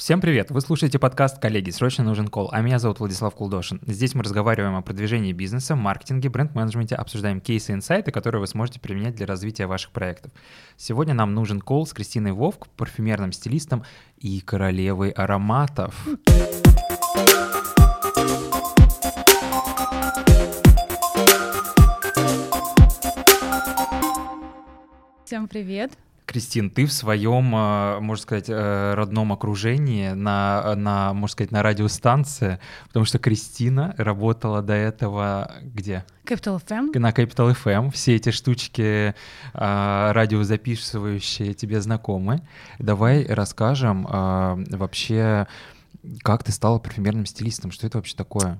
Всем привет! Вы слушаете подкаст «Коллеги, срочно нужен кол», а меня зовут Владислав Кулдошин. Здесь мы разговариваем о продвижении бизнеса, маркетинге, бренд-менеджменте, обсуждаем кейсы и инсайты, которые вы сможете применять для развития ваших проектов. Сегодня нам нужен кол с Кристиной Вовк, парфюмерным стилистом и королевой ароматов. Всем привет! Кристин, ты в своем, э, можно сказать, э, родном окружении, на, на, можно сказать, на радиостанции, потому что Кристина работала до этого где? Capital FM. На Capital FM. Все эти штучки э, радиозаписывающие тебе знакомы. Давай расскажем вообще, как ты стала парфюмерным стилистом, что это вообще такое?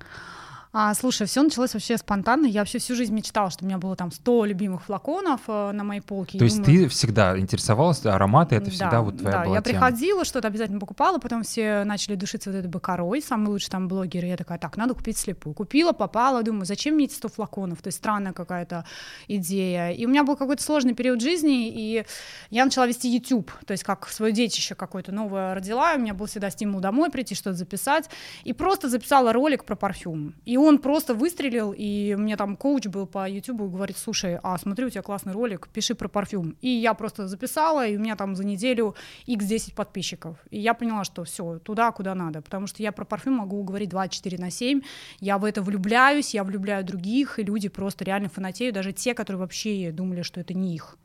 А, слушай, все началось вообще спонтанно. Я вообще всю жизнь мечтала, что у меня было там 100 любимых флаконов э, на моей полке. То есть думаю... ты всегда интересовалась, ароматы — это всегда да, вот твоя да, была я тема. приходила, что-то обязательно покупала, потом все начали душиться вот этой бакарой, самый лучший там блогер, и я такая, так, надо купить слепую. Купила, попала, думаю, зачем мне эти 100 флаконов? То есть странная какая-то идея. И у меня был какой-то сложный период жизни, и я начала вести YouTube, то есть как свое детище какое-то новое родила, у меня был всегда стимул домой прийти, что-то записать, и просто записала ролик про парфюм. И он просто выстрелил, и мне там коуч был по YouTube и говорит, слушай, а смотри, у тебя классный ролик, пиши про парфюм. И я просто записала, и у меня там за неделю x10 подписчиков. И я поняла, что все, туда, куда надо, потому что я про парфюм могу говорить 24 на 7, я в это влюбляюсь, я влюбляю других, и люди просто реально фанатеют, даже те, которые вообще думали, что это не их.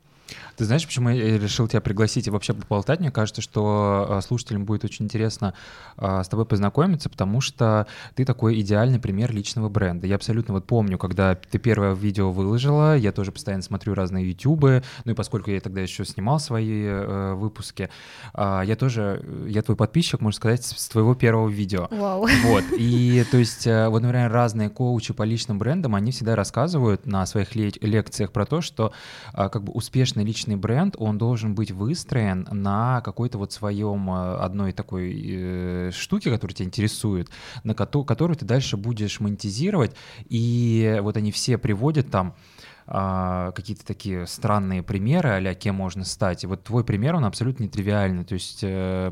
Ты знаешь, почему я решил тебя пригласить и вообще поболтать? Мне кажется, что а, слушателям будет очень интересно а, с тобой познакомиться, потому что ты такой идеальный пример личного бренда. Я абсолютно вот помню, когда ты первое видео выложила, я тоже постоянно смотрю разные ютубы, ну и поскольку я тогда еще снимал свои э, выпуски, а, я тоже, я твой подписчик, можно сказать, с твоего первого видео. Вау. Вот, и то есть, э, вот, например, разные коучи по личным брендам, они всегда рассказывают на своих лекциях про то, что как бы успешный успешный личный бренд, он должен быть выстроен на какой-то вот своем э, одной такой э, штуке, которая тебя интересует, на ко- которую ты дальше будешь монетизировать, и вот они все приводят там а, какие-то такие странные примеры, а кем можно стать. И вот твой пример, он абсолютно нетривиальный. То есть, э,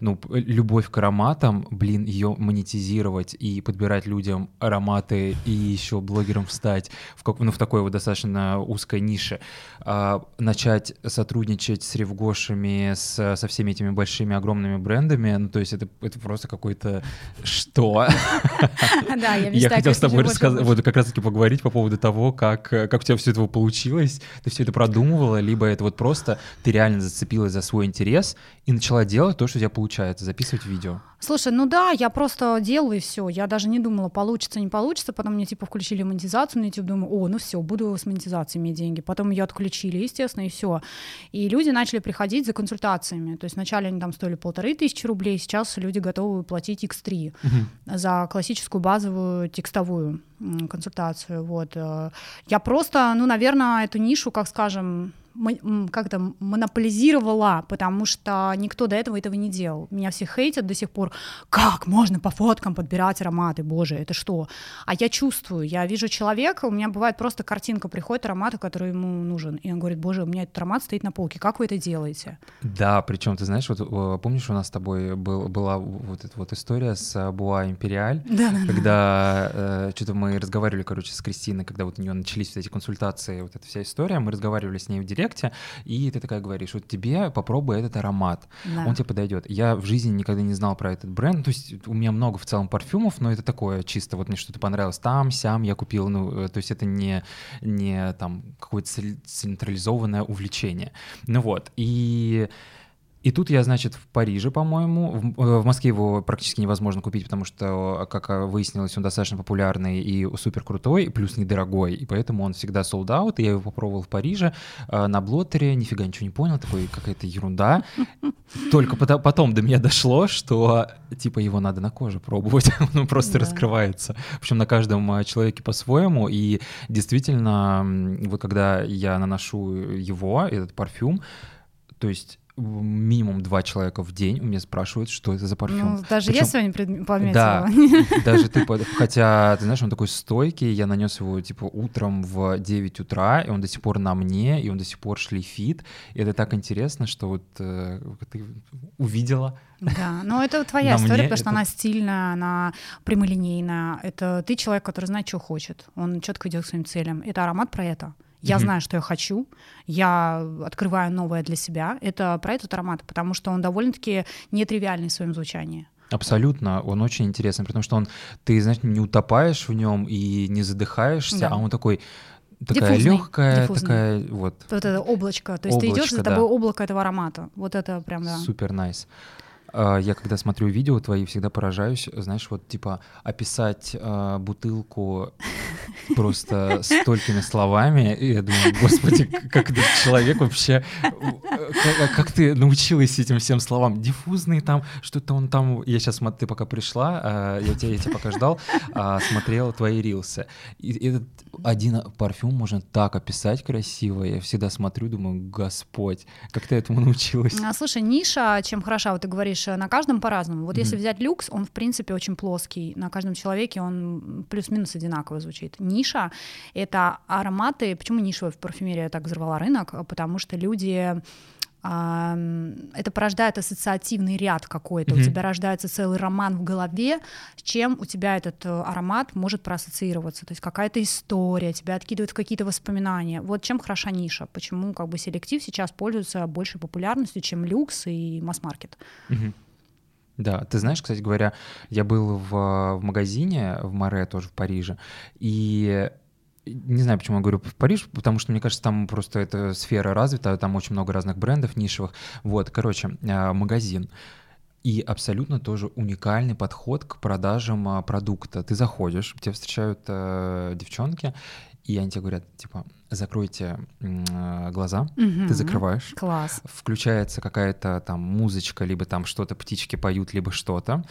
ну, любовь к ароматам, блин, ее монетизировать и подбирать людям ароматы и еще блогерам встать в, как, ну, в такой вот достаточно узкой нише. А, начать сотрудничать с ревгошами, с, со всеми этими большими, огромными брендами, ну, то есть это, это просто какой-то что? Да, я Я хотел с тобой рассказать, вот как раз-таки поговорить по поводу того, как, как у тебя все этого получилось, ты все это продумывала, либо это вот просто ты реально зацепилась за свой интерес и начала делать то, что у тебя получается, записывать видео. Слушай, ну да, я просто делаю и все. Я даже не думала, получится, не получится. Потом мне типа включили монетизацию на YouTube, думаю, о, ну все, буду с монетизацией иметь деньги. Потом ее отключили, естественно, и все. И люди начали приходить за консультациями. То есть вначале они там стоили полторы тысячи рублей, сейчас люди готовы платить X3 угу. за классическую базовую текстовую консультацию. Вот. Э. Я просто, ну, наверное, эту нишу, как скажем, как-то монополизировала, потому что никто до этого этого не делал. Меня все хейтят до сих пор. Как можно по фоткам подбирать ароматы? Боже, это что? А я чувствую, я вижу человека, у меня бывает просто картинка, приходит аромат, который ему нужен, и он говорит, боже, у меня этот аромат стоит на полке, как вы это делаете? Да, причем ты знаешь, вот э, помнишь, у нас с тобой был, была вот эта вот история с Буа Империаль, да, да, когда э, что-то мы разговаривали, короче, с Кристиной, когда вот у нее начались вот эти консультации, вот эта вся история, мы разговаривали с ней в директе, директе, и ты такая говоришь, вот тебе попробуй этот аромат, да. он тебе подойдет. Я в жизни никогда не знал про этот бренд, то есть у меня много в целом парфюмов, но это такое чисто, вот мне что-то понравилось там, сям я купил, ну, э, то есть это не, не там какое-то централизованное увлечение. Ну вот, и и тут я, значит, в Париже, по-моему. В, э, в Москве его практически невозможно купить, потому что, как выяснилось, он достаточно популярный и супер крутой, и плюс недорогой. И поэтому он всегда sold out. И я его попробовал в Париже э, на блоттере, нифига ничего не понял, такой какая-то ерунда. Только потом до меня дошло, что типа его надо на коже пробовать, он просто да. раскрывается. Причем на каждом э, человеке по-своему. И действительно, вот когда я наношу его, этот парфюм, то есть минимум два человека в день у меня спрашивают, что это за парфюм. Ну, даже Причем... я сегодня пред... пометила. Да, даже ты, хотя, ты знаешь, он такой стойкий, я нанес его, типа, утром в 9 утра, и он до сих пор на мне, и он до сих пор шлифит, и это так интересно, что вот э, ты увидела. Да, но это твоя история, потому что она стильная, она прямолинейная, это ты человек, который знает, что хочет, он четко идет к своим целям, это аромат про это. Я знаю, что я хочу, я открываю новое для себя. Это про этот аромат, потому что он довольно-таки нетривиальный в своем звучании. Абсолютно, он очень интересный, потому что он, ты, знаешь, не утопаешь в нем и не задыхаешься, да. а он такой такая легкая, такая вот. Вот это облачко, то есть облачко, ты идешь за тобой да. облако этого аромата, вот это прям да. Супер найс. Nice. А, я когда смотрю видео твои, всегда поражаюсь, знаешь, вот типа описать э, бутылку просто столькими словами, и я думаю, господи, как этот человек вообще, как, как ты научилась этим всем словам? Диффузный там, что-то он там, я сейчас, ты пока пришла, э, я, тебя, я тебя пока ждал, э, смотрел твои рилсы. И этот один парфюм можно так описать красиво, я всегда смотрю, думаю, господь, как ты этому научилась? А, слушай, ниша, чем хороша, вот ты говоришь, видишь, на каждом по-разному. Вот mm-hmm. если взять люкс, он в принципе очень плоский. На каждом человеке он плюс-минус одинаково звучит. Ниша — это ароматы. Почему нишевая парфюмерия так взорвала рынок? Потому что люди это порождает ассоциативный ряд какой-то, mm-hmm. у тебя рождается целый роман в голове, с чем у тебя этот э, аромат может проассоциироваться, то есть какая-то история, тебя откидывают какие-то воспоминания. Вот чем хороша ниша, почему как бы селектив сейчас пользуется большей популярностью, чем люкс и масс-маркет. Mm-hmm. Да, ты знаешь, кстати говоря, я был в, в магазине в Море, тоже в Париже, и не знаю, почему я говорю в Париж, потому что, мне кажется, там просто эта сфера развита, там очень много разных брендов нишевых. Вот, короче, а, магазин. И абсолютно тоже уникальный подход к продажам а, продукта. Ты заходишь, тебя встречают э, девчонки, и они тебе говорят, типа, закройте э, глаза, угу. ты закрываешь. Класс. Включается какая-то там музычка, либо там что-то, птички поют, либо что-то.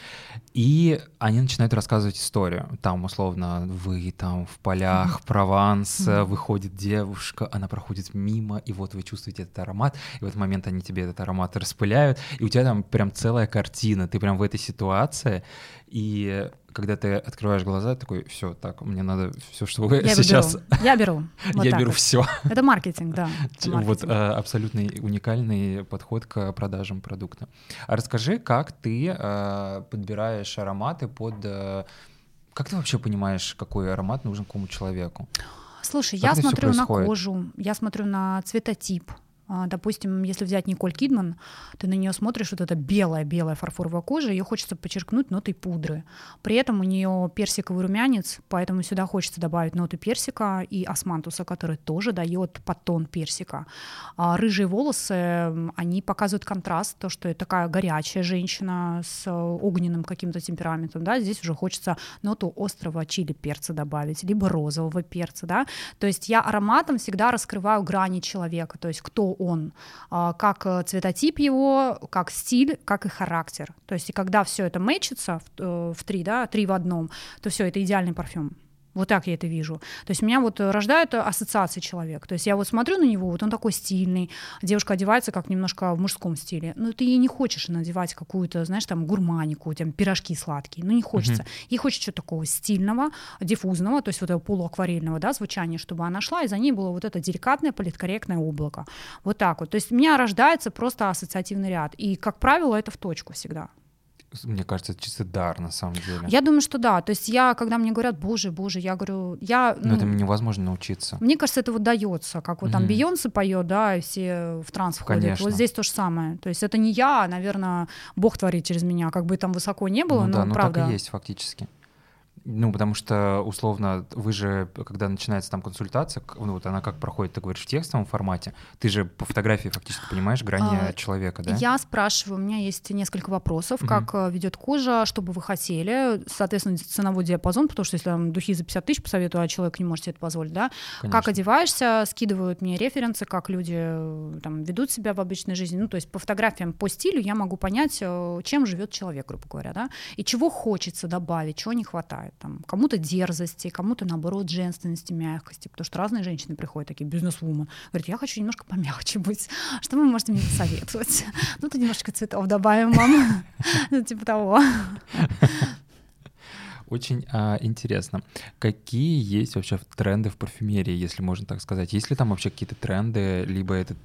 И они начинают рассказывать историю. Там, условно, вы там в полях Прованса, выходит девушка, она проходит мимо, и вот вы чувствуете этот аромат, и в этот момент они тебе этот аромат распыляют, и у тебя там прям целая картина, ты прям в этой ситуации, и когда ты открываешь глаза, такой, все, так, мне надо все, что вы я сейчас... Беру. Я беру. Вот я беру вот. все. Это маркетинг, да. Это маркетинг. Вот а, абсолютный уникальный подход к продажам продукта. А расскажи, как ты а, подбираешь ароматы под... А, как ты вообще понимаешь, какой аромат нужен какому человеку? Слушай, как я смотрю на кожу, я смотрю на цветотип, допустим, если взять Николь Кидман, ты на нее смотришь, вот эта белая-белая фарфоровая кожа, ее хочется подчеркнуть нотой пудры. При этом у нее персиковый румянец, поэтому сюда хочется добавить ноты персика и османтуса, который тоже дает подтон персика. А рыжие волосы, они показывают контраст, то, что это такая горячая женщина с огненным каким-то темпераментом, да, здесь уже хочется ноту острого чили перца добавить, либо розового перца, да, то есть я ароматом всегда раскрываю грани человека, то есть кто он, а, как э, цветотип его, как стиль, как и характер. То есть и когда все это мэчится в, э, в три, да, три в одном, то все это идеальный парфюм. Вот так я это вижу. То есть меня вот рождают ассоциации человек. То есть я вот смотрю на него, вот он такой стильный, девушка одевается как немножко в мужском стиле. Но ты ей не хочешь надевать какую-то, знаешь, там гурманику, там пирожки сладкие. Ну не хочется. Uh-huh. Ей хочется чего-то такого стильного, диффузного, то есть вот этого полуакварельного, да, звучания, чтобы она шла, и за ней было вот это деликатное, политкорректное облако. Вот так вот. То есть у меня рождается просто ассоциативный ряд. И, как правило, это в точку всегда мне кажется, это чисто дар на самом деле. Я думаю, что да. То есть я, когда мне говорят, боже, боже, я говорю, я... Но ну, этому невозможно научиться. Мне кажется, это вот дается, как вот там Бейонсе поет, да, и все в транс входят. Конечно. Вот здесь то же самое. То есть это не я, а, наверное, Бог творит через меня, как бы там высоко не было, ну, но да, ну правда. так и есть фактически. Ну, потому что, условно, вы же, когда начинается там консультация, ну, вот она как проходит, ты говоришь, в текстовом формате, ты же по фотографии фактически понимаешь грани а, человека, да? Я спрашиваю, у меня есть несколько вопросов, как э, ведет кожа, что бы вы хотели, соответственно, ценовой диапазон, потому что если там духи за 50 тысяч посоветую, а человек не может себе это позволить, да? Конечно. Как одеваешься, скидывают мне референсы, как люди э, там ведут себя в обычной жизни, ну, то есть по фотографиям, по стилю я могу понять, э, чем живет человек, грубо говоря, да, и чего хочется добавить, чего не хватает. Бывает. Там, кому-то дерзости, кому-то, наоборот, женственности, мягкости, потому что разные женщины приходят, такие бизнес-вумен, говорят, я хочу немножко помягче быть, что вы можете мне посоветовать? Ну, то немножечко цветов добавим вам, ну, типа того. Очень а, интересно. Какие есть вообще тренды в парфюмерии, если можно так сказать? Есть ли там вообще какие-то тренды, либо это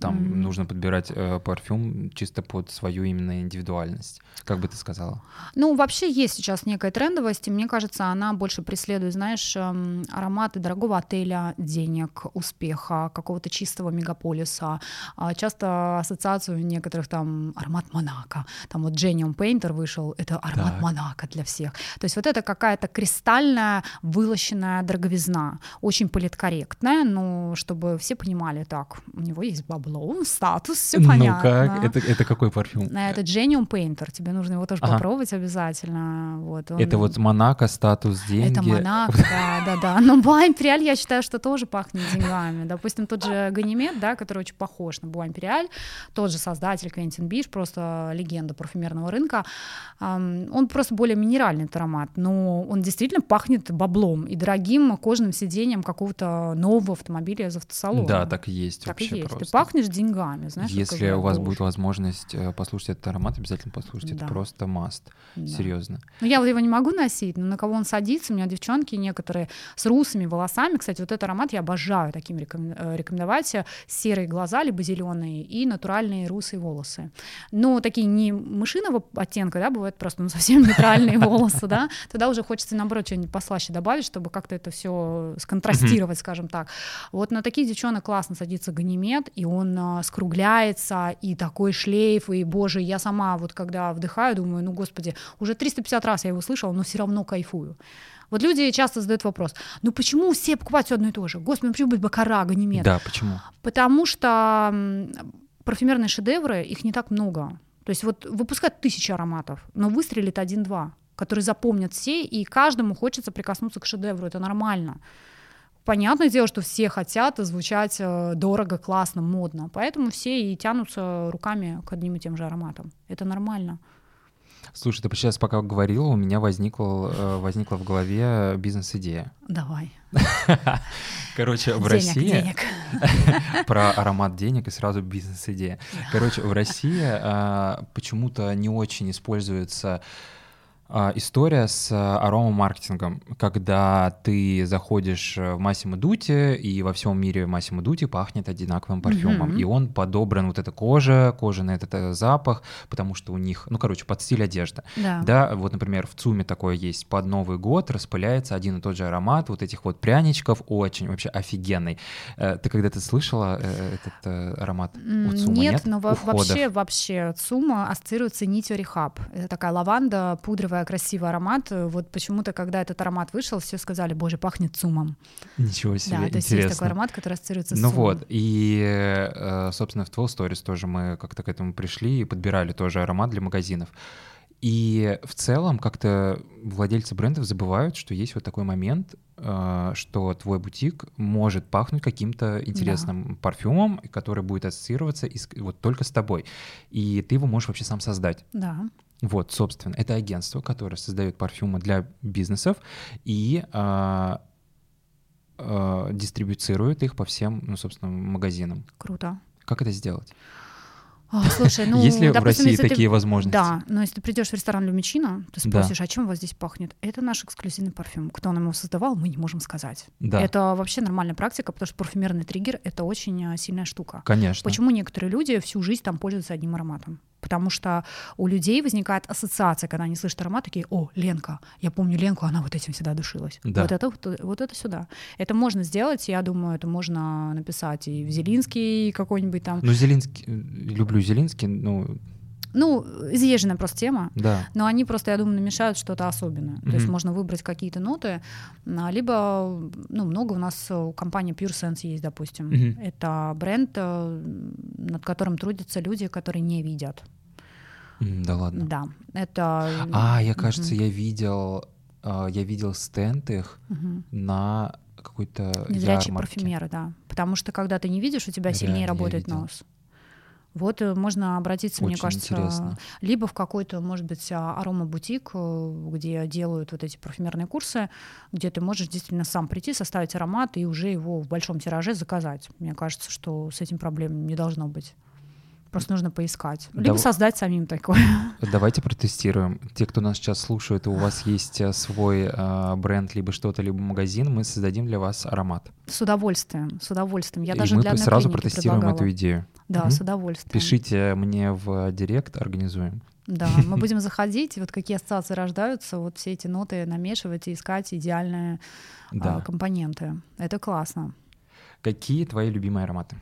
там mm-hmm. нужно подбирать э, парфюм чисто под свою именно индивидуальность. Как бы ты сказала? Ну, вообще есть сейчас некая трендовость, и мне кажется, она больше преследует, знаешь, эм, ароматы дорогого отеля, денег, успеха, какого-то чистого мегаполиса. А часто ассоциацию некоторых там аромат Монако. Там вот Genium Painter вышел, это аромат так. Монако для всех. То есть вот это какая-то кристальная, вылощенная дороговизна, очень политкорректная, но чтобы все понимали, так, у него есть бабло, статус, все ну понятно. Ну как? Это, это какой парфюм? Это Genium Painter, тебе нужно его тоже ага. попробовать обязательно. Вот, он... Это вот Монако, статус, деньги. Это Монако, да, да, да. Но Буа Империаль, я считаю, что тоже пахнет деньгами. Допустим, тот же Ганимед, да, который очень похож на Буа Империаль, тот же создатель Квентин Биш, просто легенда парфюмерного рынка, он просто более минеральный этот аромат, но он действительно пахнет баблом и дорогим кожаным сиденьем какого-то нового автомобиля из автосалона. Да, так и есть так вообще и есть. просто. Ты пахнешь деньгами, знаешь. Если у вас будет возможность э, послушать этот аромат, обязательно послушайте. Да. Это просто маст. Да. Серьезно. Ну, я вот его не могу носить, но на кого он садится, у меня девчонки некоторые с русыми волосами. Кстати, вот этот аромат я обожаю таким э, рекомендовать. Серые глаза, либо зеленые, и натуральные русые волосы. Но такие не мышиного оттенка, да, бывают просто ну, совсем нейтральные волосы, да. Тогда уже хочется, наоборот, что-нибудь послаще добавить, чтобы как-то это все сконтрастировать, скажем так. Вот на таких девчонок классно садится ганимед, и он а, скругляется, и такой шлейф, и, боже, я сама вот когда вдыхаю, думаю, ну, господи, уже 350 раз я его слышала, но все равно кайфую. Вот люди часто задают вопрос, ну почему все покупают все одно и то же? Господи, ну почему быть бакара, ганимед? Да, почему? Потому что парфюмерные шедевры, их не так много. То есть вот выпускают тысячи ароматов, но выстрелит один-два, которые запомнят все, и каждому хочется прикоснуться к шедевру, это нормально. Понятное дело, что все хотят звучать э, дорого, классно, модно, поэтому все и тянутся руками к одним и тем же ароматам. Это нормально. Слушай, ты сейчас пока говорила, у меня возникла, э, возникла в голове бизнес-идея. Давай. Короче, в России... Денег. Про аромат денег и сразу бизнес-идея. Короче, в России а, почему-то не очень используется история с а, аромамаркетингом, когда ты заходишь в Массимо Дути, и во всем мире Массимо Дути пахнет одинаковым парфюмом. Mm-hmm. И он подобран, вот эта кожа, кожаный этот э, запах, потому что у них, ну, короче, под стиль одежды. Да. да, вот, например, в ЦУМе такое есть, под Новый год распыляется один и тот же аромат вот этих вот пряничков, очень вообще офигенный. Э, ты когда-то слышала э, этот аромат у ЦУМа? Нет, нет? но вообще, вообще ЦУМа ассоциируется нитью Рехаб. Это такая лаванда пудровая красивый аромат. Вот почему-то, когда этот аромат вышел, все сказали, боже, пахнет цумом. Ничего себе, Да, то есть есть такой аромат, который ассоциируется с Ну вот, и, э, собственно, в Twelve Stories тоже мы как-то к этому пришли и подбирали тоже аромат для магазинов. И в целом как-то владельцы брендов забывают, что есть вот такой момент, э, что твой бутик может пахнуть каким-то интересным да. парфюмом, который будет ассоциироваться вот только с тобой. И ты его можешь вообще сам создать. Да. Вот, собственно, это агентство, которое создает парфюмы для бизнесов и э, э, дистрибуцирует их по всем, ну, собственно, магазинам. Круто. Как это сделать? А, слушай, ну, есть ли допустим, в России такие ты, возможности? Да, но если ты придешь в ресторан Люмичино, ты спросишь, да. а чем у вас здесь пахнет? Это наш эксклюзивный парфюм. Кто нам его создавал, мы не можем сказать. Да. Это вообще нормальная практика, потому что парфюмерный триггер — это очень сильная штука. Конечно. Почему некоторые люди всю жизнь там пользуются одним ароматом? Потому что у людей возникает ассоциация, когда они слышат аромат, такие, о, Ленка, я помню Ленку, она вот этим всегда душилась. Да. Вот, это, вот, вот это сюда. Это можно сделать, я думаю, это можно написать и в Зелинский какой-нибудь там. Ну, Зелинский, люблю Зелинский, ну, ну, изъезженная просто тема, да. но они просто, я думаю, намешают что-то особенное. Mm-hmm. То есть можно выбрать какие-то ноты, а, либо, ну, много у нас у компании Pure Sense есть, допустим. Mm-hmm. Это бренд, э, над которым трудятся люди, которые не видят. Mm, да ладно. Да, это. А, я кажется, mm-hmm. я видел, а, я видел стенд их mm-hmm. на какой-то Незрячие парфюмеры, да. Потому что когда ты не видишь, у тебя Реально, сильнее работает нос. Вот э, можно обратиться, Очень мне кажется, интересно. либо в какой-то, может быть, а, арома-бутик, э, где делают вот эти парфюмерные курсы, где ты можешь действительно сам прийти, составить аромат и уже его в большом тираже заказать. Мне кажется, что с этим проблем не должно быть. Просто нужно поискать. Либо Дав- создать самим такое. Давайте протестируем. Те, кто нас сейчас слушает, и у вас есть э, свой э, бренд, либо что-то, либо магазин, мы создадим для вас аромат. С удовольствием, с удовольствием. Я и даже мы для сразу протестируем предлагала. эту идею. Да, Мгм. с удовольствием. Пишите мне в директ, организуем. Да, мы будем заходить, вот какие ассоциации рождаются, вот все эти ноты намешивать и искать идеальные а, Да. компоненты. Это классно. Какие твои любимые ароматы?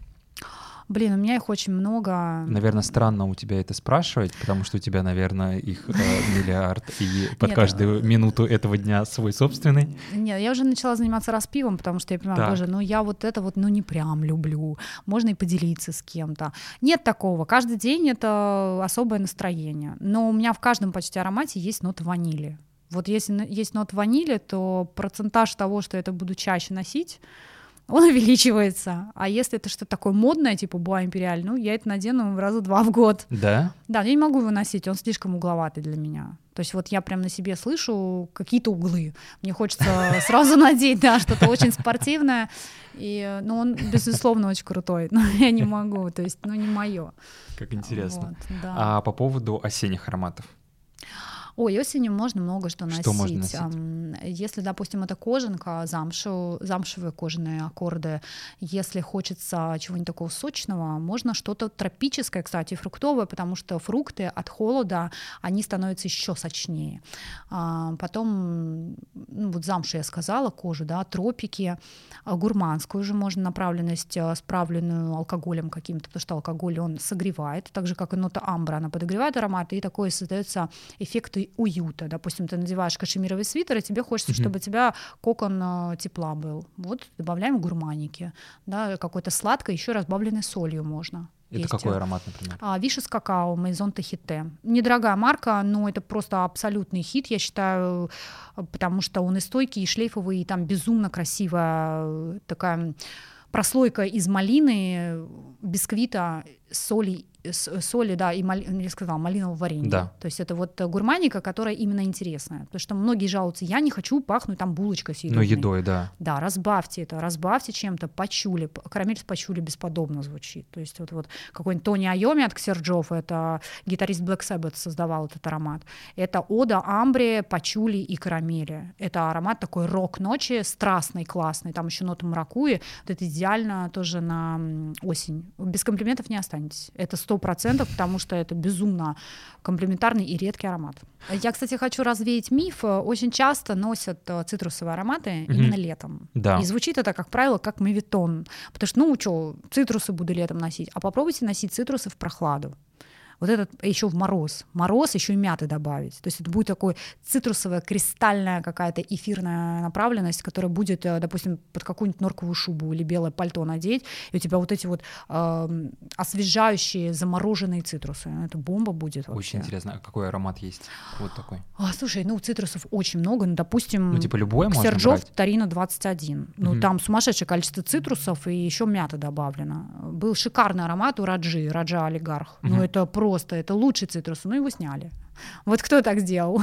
Блин, у меня их очень много. Наверное, странно у тебя это спрашивать, потому что у тебя, наверное, их э, миллиард, и под Нет, каждую минуту этого дня свой собственный. Нет, я уже начала заниматься распивом, потому что я понимаю, Так. боже, ну я вот это вот, ну не прям люблю. Можно и поделиться с кем-то. Нет такого. Каждый день это особое настроение. Но у меня в каждом почти аромате есть нота ванили. Вот если есть нота ванили, то процентаж того, что это буду чаще носить, он увеличивается. А если это что-то такое модное, типа Буа Империаль, ну, я это надену раза два в год. Да? Да, я не могу его носить, он слишком угловатый для меня. То есть вот я прям на себе слышу какие-то углы. Мне хочется сразу надеть, да, что-то очень спортивное. И, ну, он, безусловно, очень крутой, но я не могу, то есть, ну, не мое. Как интересно. Вот, да. А по поводу осенних ароматов? Ой, осенью можно много что носить. Что можно носить? Если, допустим, это кожанка, замшу, замшевые кожаные аккорды, если хочется чего-нибудь такого сочного, можно что-то тропическое, кстати, фруктовое, потому что фрукты от холода, они становятся еще сочнее. А, Потом, ну, вот замшу я сказала, кожу, да, тропики, а, гурманскую уже можно направленность, а, справленную алкоголем каким-то, потому что алкоголь, он согревает, так же, как и нота амбра, она подогревает аромат, и такой создается эффект уюта. Допустим, ты надеваешь кашемировый свитер, и тебе хочется, Мгм. чтобы у тебя кокон э, тепла был. Вот добавляем гурманики, да, какой-то сладкой, еще разбавленной солью можно. Это Есть, какой э, аромат, например? а, Виши с какао, Мейзон Тахите. Недорогая марка, но это просто абсолютный хит, я считаю, э, потому что он и стойкий, и шлейфовый, и там безумно красивая такая прослойка из малины, бисквита, соли, соли, да, и мали- я сказала, малинового варенья. Да. То есть это вот э, гурманика, которая именно интересная. Потому что многие жалуются, я не хочу пахнуть там булочкой Ну, съедобной. едой, да. Да, разбавьте это, разбавьте чем-то, пачули. Карамель с пачули бесподобно звучит. То есть вот, вот какой-нибудь Тони Айоми от Ксерджов, это гитарист Black Sabbath создавал этот аромат. Это ода амбре, пачули и карамели. Это аромат такой рок ночи, страстный, классный. Там еще нота маракуи. Вот это идеально тоже на осень. Без комплиментов не останетесь. Это сто процентов, потому что это безумно комплементарный и редкий аромат. Я, кстати, хочу развеять миф. Очень часто носят э, цитрусовые ароматы Мгм. именно летом. Да. И звучит это, как правило, как мавитон. Потому что, ну, что, цитрусы буду летом носить. А попробуйте носить цитрусы в прохладу. Вот этот еще в мороз. Мороз еще и мяты добавить. То есть это будет такой цитрусовая, кристальная какая-то эфирная направленность, которая будет, э, допустим, под какую-нибудь норковую шубу или белое пальто надеть, и у тебя вот эти вот эм, освежающие замороженные цитрусы. Это бомба будет вообще. Очень интересно. А какой аромат есть? Вот такой. А, слушай, ну цитрусов очень много. Ну, допустим, Ну, типа любой брать? Тарина 21. Ну, Мгм. там сумасшедшее количество цитрусов и еще мята добавлено. Был шикарный аромат у Раджи, Раджа Олигарх. Мгм. Ну, это просто, это лучший цитрус. Ну, его сняли. Вот кто так сделал?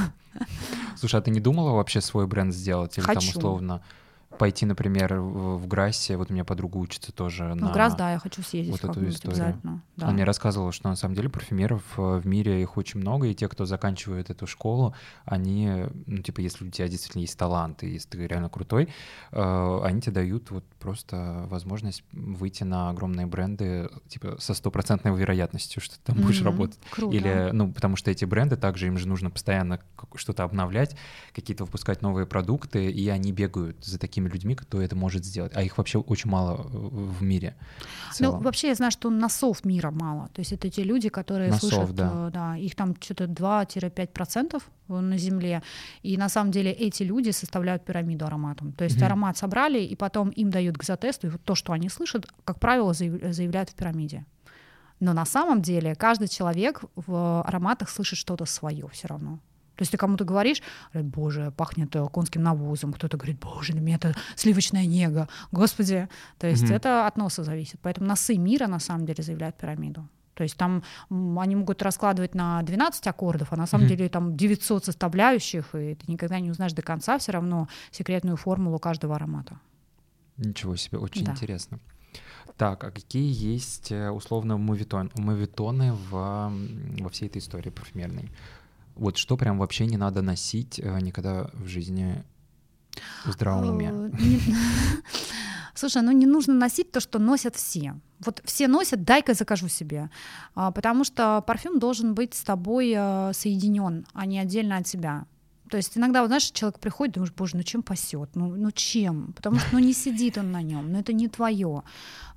Слушай, а ты не думала вообще свой бренд сделать? Или там Хочу. условно пойти, например, в, в Грассе, вот у меня подруга учится тоже Ну, на... Грасс, да, я хочу съездить вот эту историю. обязательно. Да. Она мне рассказывала, что на самом деле парфюмеров э, в мире их очень много, и те, кто заканчивает эту школу, они, ну, типа, если у тебя действительно есть талант, и если ты реально крутой, э, они тебе дают вот просто возможность выйти на огромные бренды, типа, со стопроцентной вероятностью, что ты там будешь Мгм. работать. Круто. Или, ну, потому что эти бренды также им же нужно постоянно что-то обновлять, какие-то выпускать новые продукты, и они бегают за такими людьми, кто это может сделать. А их вообще очень мало э, в мире. в Ну, вообще я знаю, что носов мира мало. То есть это те люди, которые Носов, слышат, да. э, да, их там что-то 2-5% на Земле. И на самом деле эти люди составляют пирамиду ароматом. То есть Мгм. аромат собрали, и потом им дают к затесту, и вот то, что они слышат, как правило, заяв- заявляют в пирамиде. Но на самом деле каждый человек в ароматах слышит что-то свое все равно. То есть ты кому-то говоришь, говорит, боже, пахнет э, конским навозом, кто-то говорит, боже, для меня это сливочная нега, господи. То есть Мгм. это от носа зависит. Поэтому носы мира на самом деле заявляют пирамиду. То есть там они могут раскладывать на 12 аккордов, а на самом mm-hmm. деле там 900 составляющих, и ты никогда не узнаешь до конца все равно секретную формулу каждого аромата. Ничего себе, очень да. интересно. Так, а какие есть э, условно мувитон, мувитоны в, во всей этой истории парфюмерной? Вот что прям вообще не надо носить э, никогда в жизни в здравом уме? Э, Слушай, ну не нужно носить то, что носят все. Вот все носят, дай-ка закажу себе. А, потому что парфюм должен быть с тобой соединен, а не отдельно от тебя. То есть иногда, вот, знаешь, человек приходит, думаешь, боже, ну чем пасет? Ну, ну чем? Потому что ну, не сидит он на нем, ну это не твое.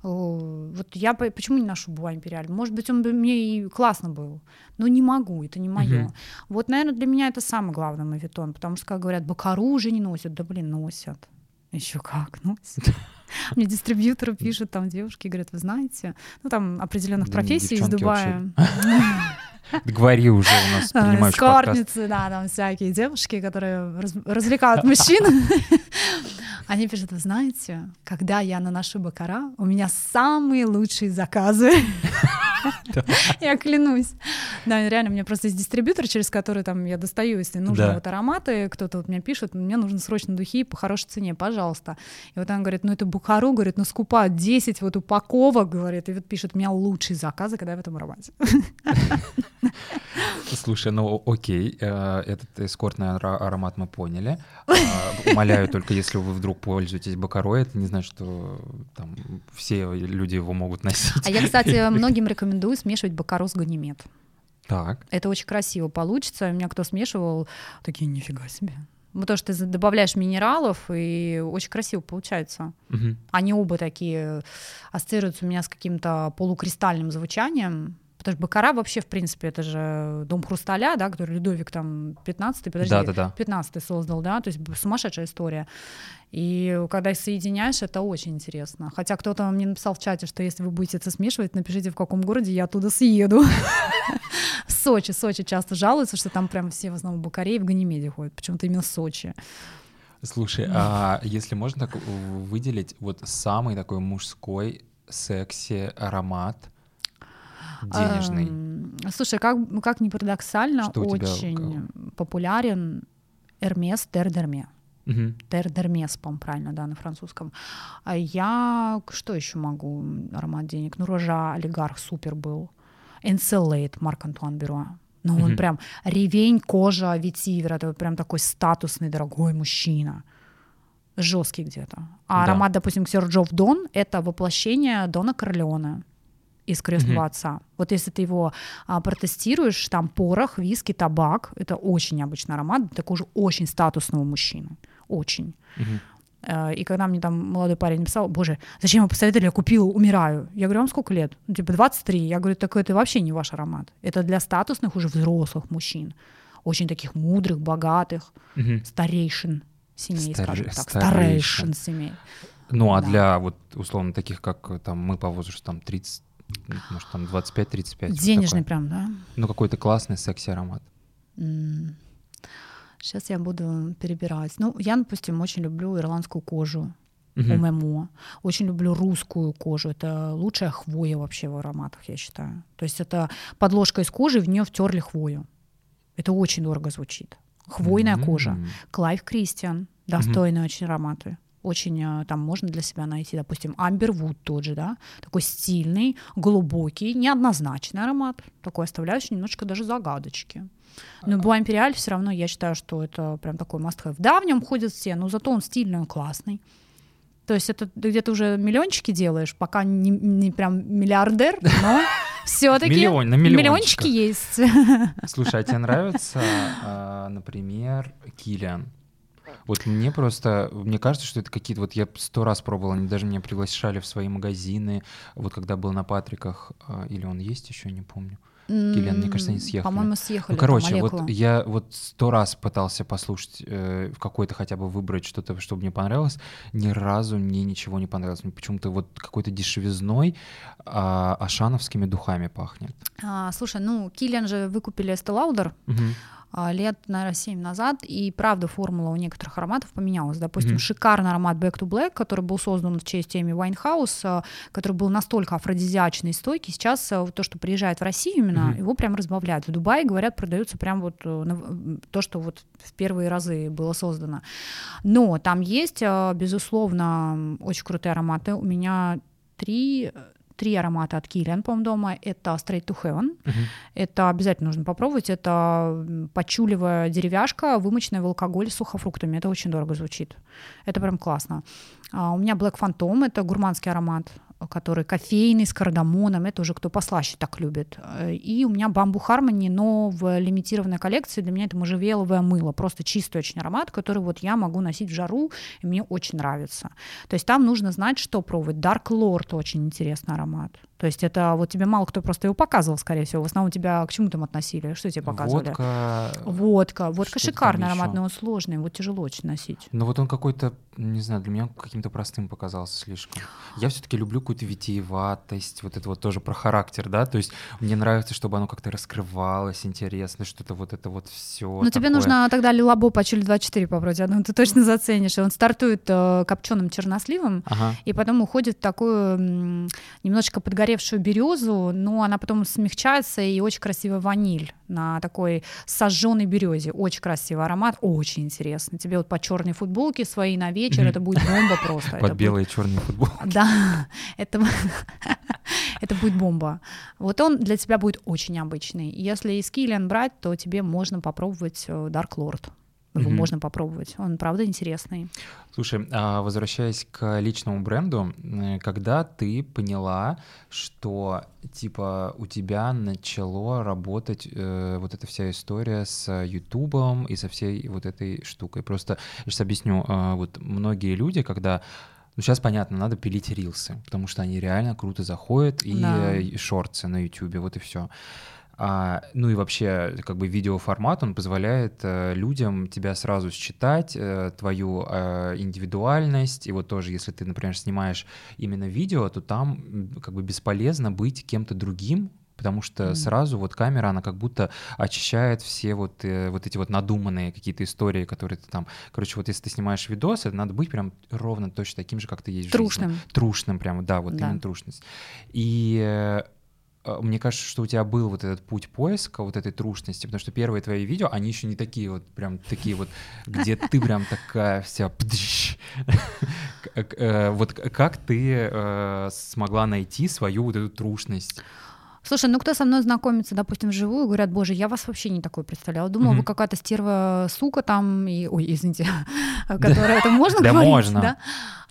Вот я почему не ношу Буа Империаль? Может быть, он бы мне и классно был, но не могу, это не мое. Угу. Вот, наверное, для меня это самый главный мавитон, потому что, как говорят, бакару уже не носят, да блин, носят. Еще как носят. Мне дистрибьюторы пишут, там девушки говорят, вы знаете, ну там определенных профессий из Дубая. Говори уже у нас принимающий Скорницы, да, там всякие девушки, которые развлекают мужчин. Они пишут, вы знаете, когда я наношу бакара, у меня самые лучшие заказы. Я клянусь. Да, реально, у меня просто есть дистрибьютор, через который там я достаю, если нужно вот ароматы, кто-то вот мне пишет, мне нужно срочно духи по хорошей цене, пожалуйста. И вот он говорит, ну это Бухару, говорит, ну скупают 10 вот упаковок, говорит, и вот пишет, у меня лучшие заказы, когда я в этом аромате. Слушай, ну окей, э, этот эскортный аромат мы поняли. А, умоляю, только если вы вдруг пользуетесь бакарой, это не значит, что там все люди его могут носить. А я, кстати, многим рекомендую смешивать бакару с ганимед. Так. Это очень красиво получится. У меня кто смешивал, такие, нифига себе. Потому что ты добавляешь минералов, и очень красиво получается. Угу. Они оба такие ассоциируются у меня с каким-то полукристальным звучанием. Потому что Бакара вообще, в принципе, это же дом хрусталя, да, который Людовик там 15-й, подожди, да, да, да. 15-й создал, да, то есть сумасшедшая история. И когда их соединяешь, это очень интересно. Хотя кто-то мне написал в чате, что если вы будете это смешивать, напишите, в каком городе я оттуда съеду. Сочи. Сочи часто жалуются, что там прям все в основном в Бакаре и в Ганимеде ходят. Почему-то именно Сочи. Слушай, а если можно так выделить вот самый такой мужской секси аромат, денежный. Слушай, как, как ни парадоксально, Что очень тебя... популярен Эрмес Тердерме. Угу. Тердермес, по правильно, да, на французском. А я что еще могу? Аромат денег. Ну, Рожа, олигарх супер был. Энселейт, Марк Антуан Беруа. Ну, он прям ревень, кожа, ветивер. Это прям такой статусный, дорогой мужчина. Жесткий где-то. А да. аромат, допустим, Ксерджов Дон — это воплощение Дона Корлеона из крестного mm-hmm. отца. Вот если ты его а, протестируешь, там порох, виски, табак, это очень необычный аромат, такой же очень статусного мужчины, очень. Mm-hmm. И когда мне там молодой парень написал, боже, зачем вы посоветовали, я купила, умираю. Я говорю, вам сколько лет? Ну, типа 23. Я говорю, так это вообще не ваш аромат. Это для статусных уже взрослых мужчин. Очень таких мудрых, богатых, mm-hmm. старейшин семей, Стар... скажем так. Старейшин, старейшин семей. Ну, а да. для вот условно таких, как там мы по возрасту там 30 может, там 25-35. Денежный прям, да? Ну, какой-то классный секси-аромат. Mm. Сейчас я буду перебирать. Ну, я, допустим, очень люблю ирландскую кожу. Uh-huh. Memo. Очень люблю русскую кожу. Это лучшая хвоя вообще в ароматах, я считаю. То есть это подложка из кожи, в нее втерли хвою. Это очень дорого звучит. Хвойная mm-hmm. кожа. Clive Christian. Достойные mm-hmm. очень ароматы очень э, там можно для себя найти, допустим, Amberwood тот же, да, такой стильный, глубокий, неоднозначный аромат, такой оставляющий немножечко даже загадочки. Но Буа Империаль все равно, я считаю, что это прям такой must have. Да, в нем ходят все, но зато он стильный, он классный. То есть это ты где-то уже миллиончики делаешь, пока не, не прям миллиардер, но все-таки Миллион, на миллиончики есть. Слушай, а тебе нравится, а, например, Килиан? Вот мне просто, мне кажется, что это какие-то, вот я сто раз пробовал, они даже меня приглашали в свои магазины, вот когда был на Патриках, а, или он есть еще, не помню. Гелен, мне кажется, они съехали. По-моему, съехали. Ну, короче, вот я вот сто раз пытался послушать э, какой-то хотя бы выбрать что-то, чтобы мне понравилось. Ни разу мне ничего не понравилось. Мне почему-то вот какой-то дешевизной, а, ашановскими духами пахнет. А, слушай, ну, Kilian же выкупили Lauder. Угу. А, лет, наверное, 7 назад, и правда формула у некоторых ароматов поменялась. Допустим, mm-hmm. шикарный аромат Back to Black, который был создан в честь Эми Вайнхаус, который был настолько афродизиачный и стойкий, сейчас то, что приезжает в Россию именно, mm-hmm. его прям разбавляют. В Дубае, говорят, продается прям вот э, то, что вот в первые разы было создано. Но там есть, э, безусловно, очень крутые ароматы. У меня три три аромата от Kilian, по-моему, дома. Это Straight to Heaven. Uh-huh. Это обязательно нужно попробовать. Это почуливая деревяшка, вымоченная в алкоголь с сухофруктами. Это очень дорого звучит. Это прям классно. А у меня Black Phantom, это гурманский аромат который кофейный, с кардамоном, это уже кто послаще так любит. И у меня бамбу Хармони, но в лимитированной коллекции для меня это можжевеловое мыло, просто чистый очень аромат, который вот я могу носить в жару, и мне очень нравится. То есть там нужно знать, что пробовать. Dark Lord очень интересный аромат. То есть это вот тебе мало кто просто его показывал, скорее всего. В основном тебя к чему там относили? Что тебе показывали? Водка. Водка. Водка шикарный аромат, но он сложный, вот тяжело очень носить. Ну вот он какой-то, не знаю, для меня каким-то простым показался слишком. Я все-таки люблю какую-то витиеватость, вот это вот тоже про характер, да, то есть мне нравится, чтобы оно как-то раскрывалось, интересно, что-то вот это вот все. Ну тебе нужно тогда Лилабо по Чили 24 попробовать, одну ты точно заценишь. Он стартует э, копченым черносливом, ага. и потом уходит в такую немножечко подгоревшую подгоревшую березу, но она потом смягчается и очень красивая ваниль на такой сожженной березе. Очень красивый аромат, очень интересно. Тебе вот по черной футболке своей на вечер, это будет бомба просто. Под белые черные футболки. Да, это это будет бомба. Вот он для тебя будет очень необычный. Если из Киллиан брать, то тебе можно попробовать э, Dark Lord. Его mm можно попробовать. Он правда интересный. Слушай, а возвращаясь к личному бренду, когда ты поняла, что типа у тебя начало работать э, вот эта вся история с Ютубом и со всей вот этой штукой. Просто я сейчас объясню. Э, вот многие люди, когда ну, сейчас понятно, надо пилить рилсы, потому что они реально круто заходят, и, да. шорты на Ютубе, вот и все. А, ну и вообще, как бы видеоформат, он позволяет э, людям тебя сразу считать, э, твою э, индивидуальность. И вот тоже, если ты, например, снимаешь именно видео, то там как бы бесполезно быть кем-то другим, потому что mm. сразу вот камера, она как будто очищает все вот, э, вот эти вот надуманные какие-то истории, которые ты там... Короче, вот если ты снимаешь видос, это надо быть прям ровно точно таким же, как ты есть в Трушным. жизни. Трушным прям, да, вот да. именно трушность. И э, мне кажется, что у тебя был вот этот путь поиска вот этой трушности, потому что первые твои видео, они еще не такие вот, прям такие вот, где ты прям такая вся... Э, вот как ты э, смогла найти свою вот эту трушность? Слушай, ну кто со мной знакомится, допустим, вживую, говорят, боже, я вас вообще не такой представляла. Думала, mm-hmm. вы какая-то стерва сука там, и, ой, извините, которая это можно говорить? Да, можно.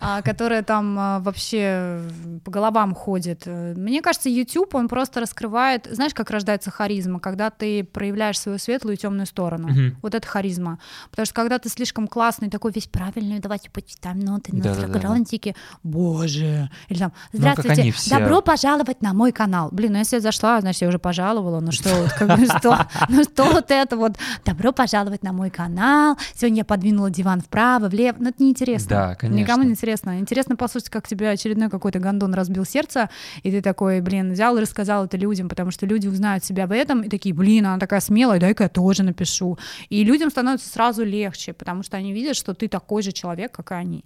А, которая там а, вообще по головам ходит. Мне кажется, YouTube, он просто раскрывает, знаешь, как рождается харизма, когда ты проявляешь свою светлую и темную сторону. Вот это харизма. Потому что когда ты слишком классный, такой весь правильный, давайте почитаем ноты на фрагрантике, боже, или там, ну, здравствуйте, добро пожаловать на мой канал. Блин, ну если зашла, значит, я уже пожаловала, ну что, как бы, что, ну что вот это вот, добро пожаловать на мой канал, сегодня я подвинула диван вправо, влево, ну это неинтересно. Да, конечно. Никому не интересно интересно. Интересно послушать, как тебе очередной какой-то гондон разбил сердце, и ты такой, блин, взял и рассказал это людям, потому что люди узнают себя в этом и такие, блин, она такая смелая, дай-ка я тоже напишу. И людям становится сразу легче, потому что они видят, что ты такой же человек, как и они.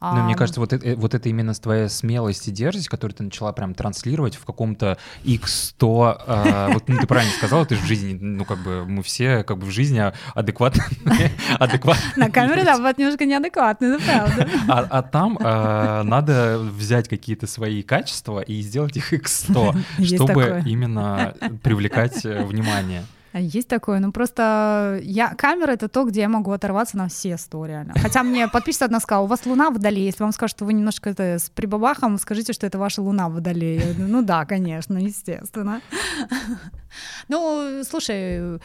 Но а, мне кажется, вот это, вот это именно твоя смелость и дерзость, которую ты начала прям транслировать в каком-то X100, а, вот ну, ты правильно сказала, ты в жизни, ну как бы мы все как бы в жизни адекватные. На камере, да, вот немножко неадекватный, это правда. А, а там э, надо взять какие-то свои качества и сделать их x100, чтобы именно привлекать э, внимание. Есть такое, ну просто я камера это то, где я могу оторваться на все сто реально. Хотя мне подписчица одна сказала, у вас луна в водолее, если вам скажут, что вы немножко это с прибабахом, скажите, что это ваша луна в водолее. Ну да, конечно, естественно. Ну, слушай,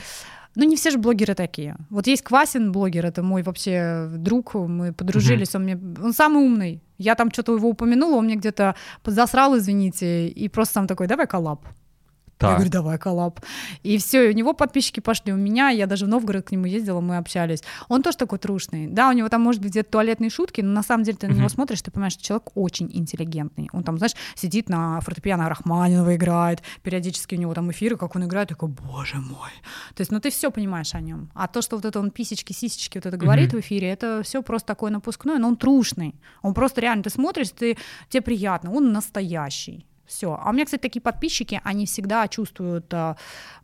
ну, не все же блогеры такие. Вот есть Квасин блогер, это мой вообще друг, мы подружились, он мне, он самый умный. Я там что-то его упомянула, он мне где-то засрал, извините, и просто там такой, давай collab. Так. Я говорю, давай collab. И все, у него подписчики пошли. У меня, я даже в Новгород к нему ездила, мы общались. Он тоже такой трушный. Да, у него там, может быть, где-то туалетные шутки, но на самом деле ты на него смотришь, ты понимаешь, что человек очень интеллигентный. Он там, знаешь, сидит на фортепиано Рахманинова играет, периодически у него там эфиры, как он играет, такой, боже мой. То есть, ну ты все понимаешь о нем. А то, что вот это он писечки, сисечки вот это говорит в эфире, это все просто такое напускное, но он трушный. Он просто реально, ты смотришь, ты, тебе приятно, он настоящий. Все. А у меня, кстати, такие подписчики, они всегда чувствуют а,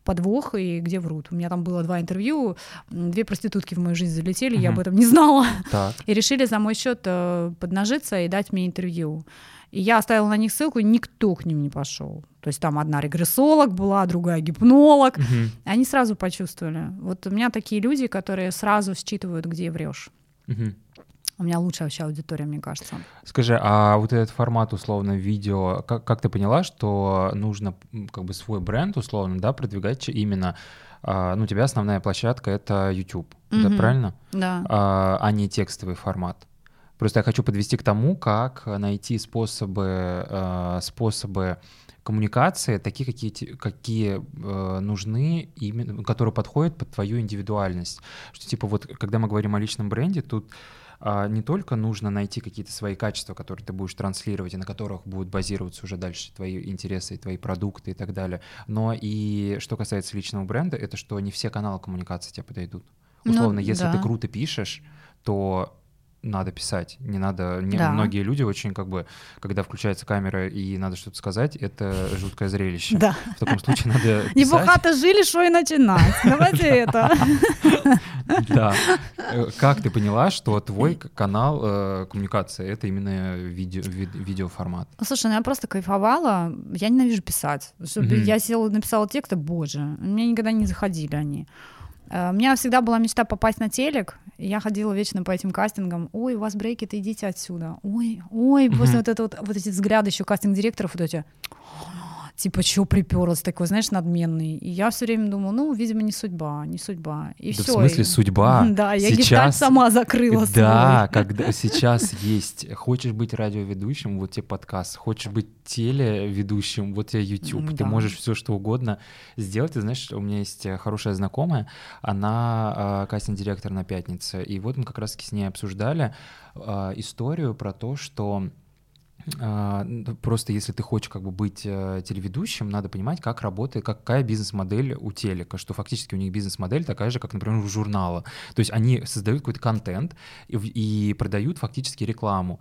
подвох и где врут. У меня там было два интервью, две проститутки в мою жизнь залетели, угу. я об этом не знала. Так. И решили за мой счет а, поднажиться и дать мне интервью. И я оставила на них ссылку, и никто к ним не пошел. То есть там одна регрессолог была, другая гипнолог. Угу. Они сразу почувствовали. Вот у меня такие люди, которые сразу считывают, где врешь. Угу. У меня лучшая вообще аудитория, мне кажется. Скажи, а вот этот формат условно видео, как, как ты поняла, что нужно как бы свой бренд условно, да, продвигать именно, а, ну, у тебя основная площадка — это YouTube, mm-hmm. да, правильно? Да. А, а не текстовый формат. Просто я хочу подвести к тому, как найти способы, э, способы коммуникации, такие, какие, какие э, нужны, именно, которые подходят под твою индивидуальность. Что типа вот, когда мы говорим о личном бренде, тут а, не только нужно найти какие-то свои качества, которые ты будешь транслировать, и на которых будут базироваться уже дальше твои интересы, твои продукты и так далее, но и что касается личного бренда, это что не все каналы коммуникации тебе подойдут. Ну Условно, ну, если да. ты круто пишешь, то надо писать, не надо. Не, да. Многие люди очень как бы, когда включается камера и надо что-то сказать, это жуткое зрелище. Да. В таком случае надо писать. Не богато жили, что и начинать. Давайте это. Да. Э, как ты поняла, что твой канал э, коммуникации это именно видео, видеоформат? Слушай, ну я просто кайфовала. Я ненавижу писать. Я села, написала тексты, боже, мне никогда не заходили они. Э, у меня всегда была мечта попасть на телек. Я ходила вечно по этим кастингам. Ой, у вас брейки, идите отсюда. Ой, ой, после вот это вот, вот эти взгляды еще кастинг-директоров вот эти типа, что приперлась, такой, знаешь, надменный. И я все время думала, ну, видимо, не судьба, не судьба. И да все. В смысле, и... судьба? Да, я сейчас... сама закрыла. Да, когда сейчас есть, хочешь быть радиоведущим, вот тебе подкаст, хочешь быть телеведущим, вот тебе YouTube, да. ты можешь все что угодно сделать. Ты знаешь, у меня есть хорошая знакомая, она э, кастинг-директор на «Пятнице», и вот мы как раз-таки с ней обсуждали э, историю про то, что просто если ты хочешь как бы быть э, телеведущим, надо понимать, как работает, какая бизнес-модель у телека, что фактически у них бизнес-модель такая же, как, например, у журнала. То есть они создают какой-то контент и, и продают фактически рекламу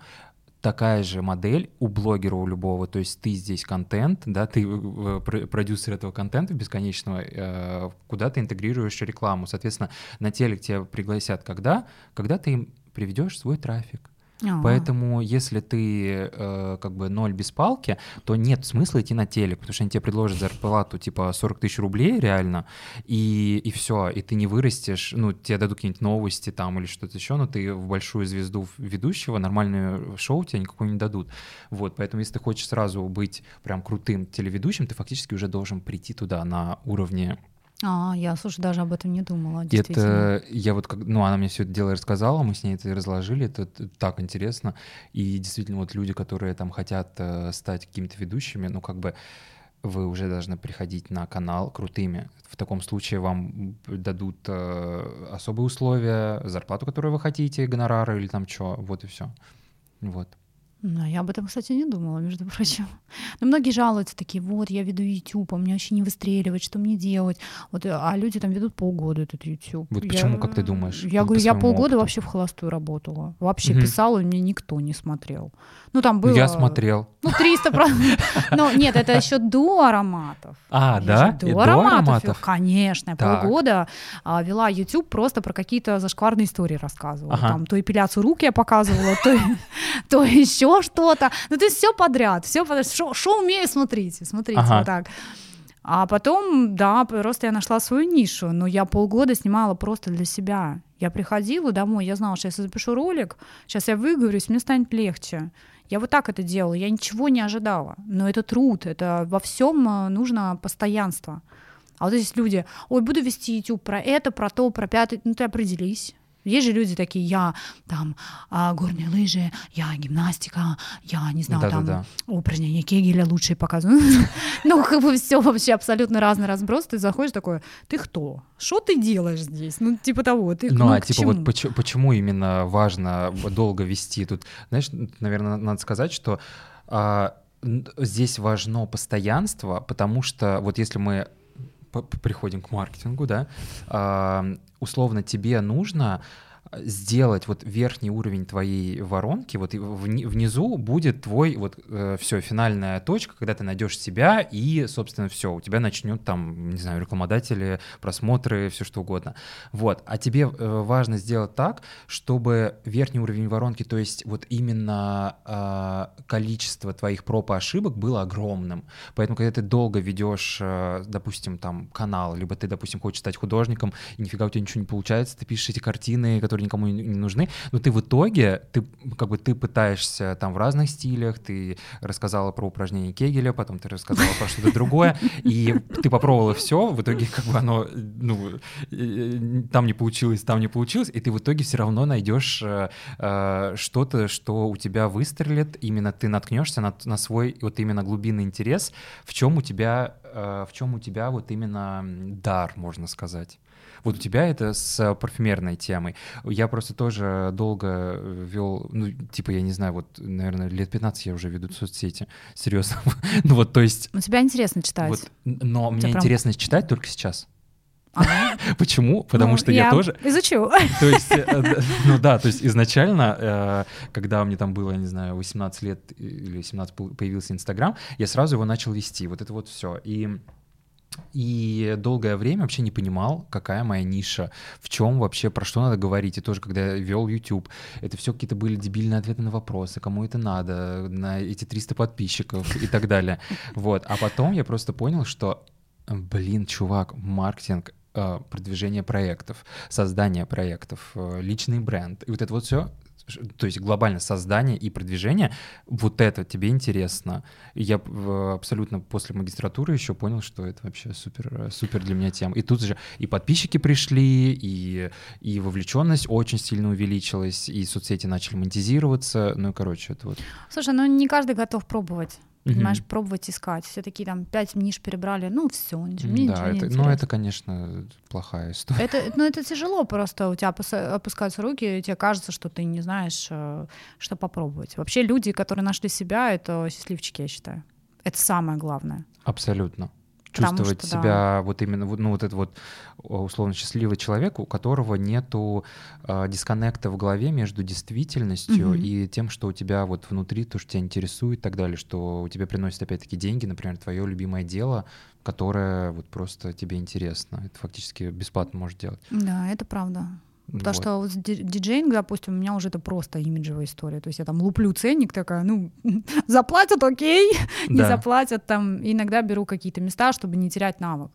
такая же модель у блогера у любого, то есть ты здесь контент, да, ты э, продюсер этого контента бесконечного, э, куда ты интегрируешь рекламу, соответственно, на телек тебя пригласят когда? Когда ты им приведешь свой трафик, а-а-а. Поэтому, если ты э, как бы ноль без палки, то нет смысла идти на телек, потому что они тебе предложат зарплату типа 40 тысяч рублей реально, и, и все, и ты не вырастешь, ну, тебе дадут какие-нибудь новости там или что-то еще, но ты в большую звезду ведущего, нормальное шоу тебе никакое не дадут. Вот, поэтому если ты хочешь сразу быть прям крутым телеведущим, ты фактически уже должен прийти туда на уровне а, я, слушай, даже об этом не думала. Это я вот, ну, она мне все это дело рассказала, мы с ней это разложили, это, это так интересно. И действительно, вот люди, которые там хотят э, стать какими-то ведущими, ну, как бы вы уже должны приходить на канал крутыми. В таком случае вам дадут э, особые условия, зарплату, которую вы хотите, гонорары или там что, вот и все. Вот. Да, я об этом, кстати, не думала, между прочим. Но многие жалуются такие, вот, я веду YouTube, а мне вообще не выстреливает, что мне делать? Вот, а люди там ведут полгода этот YouTube. Вот почему, как ты думаешь? Я говорю, я полгода опыту? вообще в холостую работала. Вообще угу. писала, и мне никто не смотрел. Ну, там было... Я смотрел. Ну, 300 Ну, нет, это еще до ароматов. А, да? До ароматов. Конечно, полгода а, вела YouTube, просто про какие-то зашкварные истории рассказывала. Там то эпиляцию рук я показывала, то еще что-то. Ну, то есть все подряд, все подряд. Что умею, смотрите, смотрите, ага. вот так. А потом, да, просто я нашла свою нишу, но я полгода снимала просто для себя. Я приходила домой, я знала, что если запишу ролик, сейчас я выговорюсь, мне станет легче. Я вот так это делала, я ничего не ожидала. Но это труд, это во всем э, нужно постоянство. А вот здесь люди, ой, буду вести YouTube про это, про то, про пятое, ну ты определись. Есть же люди такие, я там а, горные лыжи, я гимнастика, я не знаю, да, там да, да. упражнения Кегеля лучшие показываю. ну, как бы все вообще абсолютно разный разброс. Ты заходишь такой, ты кто? Что ты делаешь здесь? Ну, типа того. Ты, ну, ну а типа вот почему, почему именно важно долго вести? Тут, знаешь, наверное, надо сказать, что а, здесь важно постоянство, потому что вот если мы приходим к маркетингу, да, условно тебе нужно сделать вот верхний уровень твоей воронки, вот внизу будет твой вот э, все финальная точка, когда ты найдешь себя и, собственно, все, у тебя начнет там, не знаю, рекламодатели, просмотры, все что угодно. Вот, а тебе э, важно сделать так, чтобы верхний уровень воронки, то есть вот именно э, количество твоих проб и ошибок было огромным. Поэтому, когда ты долго ведешь, э, допустим, там канал, либо ты, допустим, хочешь стать художником, и нифига у тебя ничего не получается, ты пишешь эти картины, которые никому не нужны, но ты в итоге, ты как бы ты пытаешься там в разных стилях, ты рассказала про упражнение Кегеля, потом ты рассказала про что-то другое, и ты попробовала все, в итоге как бы оно, ну, там не получилось, там не получилось, и ты в итоге все равно найдешь э, э, что-то, что у тебя выстрелит, именно ты наткнешься на, на свой вот именно глубинный интерес, в чем у тебя, э, в чем у тебя вот именно дар, можно сказать. Вот у тебя это с парфюмерной темой. Я просто тоже долго вел, ну, типа, я не знаю, вот, наверное, лет 15 я уже веду соцсети. Серьезно. ну вот, то есть... У тебя интересно читать. Вот, но мне прям... интересно читать только сейчас. Почему? Потому ну, что я, тоже... Изучу. То есть, э, ну да, то есть изначально, э, когда мне там было, я не знаю, 18 лет или 17 появился Инстаграм, я сразу его начал вести. Вот это вот все. И и долгое время вообще не понимал, какая моя ниша, в чем вообще, про что надо говорить. И тоже, когда я вел YouTube, это все какие-то были дебильные ответы на вопросы, кому это надо, на эти 300 подписчиков и так далее. Вот. А потом я просто понял, что, блин, чувак, маркетинг э, продвижение проектов, создание проектов, э, личный бренд. И вот это вот все то есть глобально создание и продвижение, вот это тебе интересно. Я абсолютно после магистратуры еще понял, что это вообще супер, супер для меня тема. И тут же и подписчики пришли, и, и вовлеченность очень сильно увеличилась, и соцсети начали монетизироваться. Ну, короче, это вот. Слушай, ну не каждый готов пробовать понимаешь, угу. пробовать искать. Все такие там пять ниш перебрали, ну все, ничего, мне да, ничего это, Ну это, конечно, плохая история. Это, ну это тяжело просто, у тебя опускаются руки, и тебе кажется, что ты не знаешь, э, что попробовать. Вообще люди, которые нашли себя, это счастливчики, я считаю. Это самое главное. Абсолютно чувствовать что, себя да. вот именно ну вот этот вот условно счастливый человек, у которого нету э, дисконнекта в голове между действительностью угу. и тем, что у тебя вот внутри то, что тебя интересует и так далее, что у тебя приносит опять-таки деньги, например, твое любимое дело, которое вот просто тебе интересно, это фактически бесплатно можешь делать. Да, это правда. Потому вот. что вот диджейнг, допустим, у меня уже это просто имиджевая история. То есть я там луплю ценник, такая, ну, заплатят, окей, не да. заплатят, там иногда беру какие-то места, чтобы не терять навык.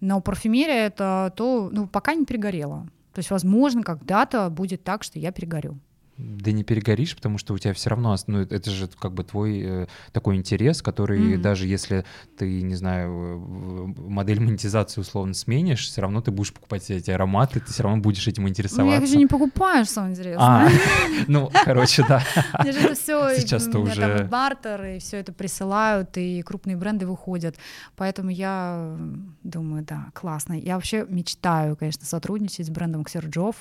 Но парфюмерия это то, ну, пока не перегорела. То есть, возможно, когда-то будет так, что я перегорю. Да не перегоришь, потому что у тебя все равно, ну, это же как бы твой э, такой интерес, который mm-hmm. даже если ты, не знаю, модель монетизации условно сменишь, все равно ты будешь покупать эти ароматы, ты все равно будешь этим интересоваться. Ну, я же не покупаю, что интересно. А, ну, короче, да. Сейчас-то уже... бартер, и все это присылают, и крупные бренды выходят. Поэтому я думаю, да, классно. Я вообще мечтаю, конечно, сотрудничать с брендом Ксерджов,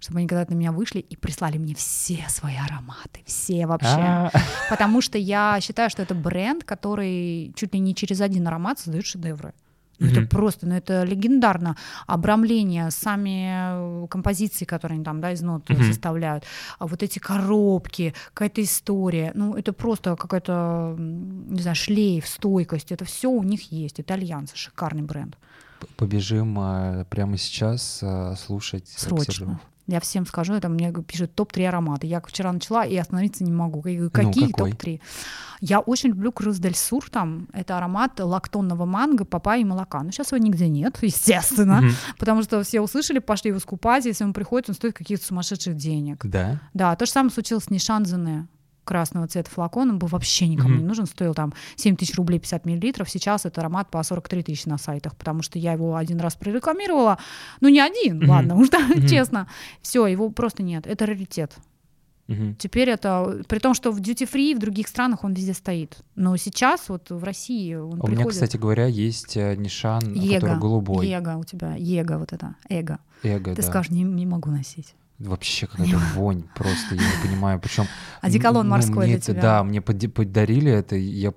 чтобы они когда-то на меня вышли и прислали мне все все свои ароматы, все вообще. А. Потому что я считаю, что это бренд, который чуть ли не через один аромат создает шедевры. Ну, это просто, ну это легендарно. Обрамление, сами э, композиции, которые они там, да, из нот mm-hmm. составляют, а вот эти коробки, какая-то история, ну это просто какой-то, не знаю, шлейф, стойкость, это все у них есть. Итальянцы, шикарный бренд. Побежим а, прямо сейчас а, слушать. Срочно. Я всем скажу, это мне пишут топ-3 аромата. Я вчера начала и остановиться не могу. Я говорю, какие ну, топ-3? Я очень люблю Крус Дель Сур, там, это аромат лактонного манго, папайи и молока. Ну, сейчас его нигде нет, естественно, mm-hmm. потому что все услышали, пошли его скупать, если он приходит, он стоит каких-то сумасшедших денег. Да? Да, то же самое случилось с Нишанзене красного цвета флакон, он был вообще никому mm-hmm. не нужен, стоил там 7 тысяч рублей 50 миллилитров, сейчас это аромат по 43 тысячи на сайтах, потому что я его один раз прорекламировала, ну не один, mm-hmm. ладно, уж да, mm-hmm. честно, все, его просто нет, это раритет. Угу. Теперь это, при том, что в duty free в других странах он везде стоит. Но сейчас вот в России он У приходит... меня, кстати говоря, есть э, Нишан, Его, который голубой. Его у тебя, Его вот это, Эго. Эго, Ты да. скажешь, не, не могу носить. Вообще какая-то вонь, просто я не понимаю. Причем одеколон ну, морской мне для тебя. Да, мне подарили это. Я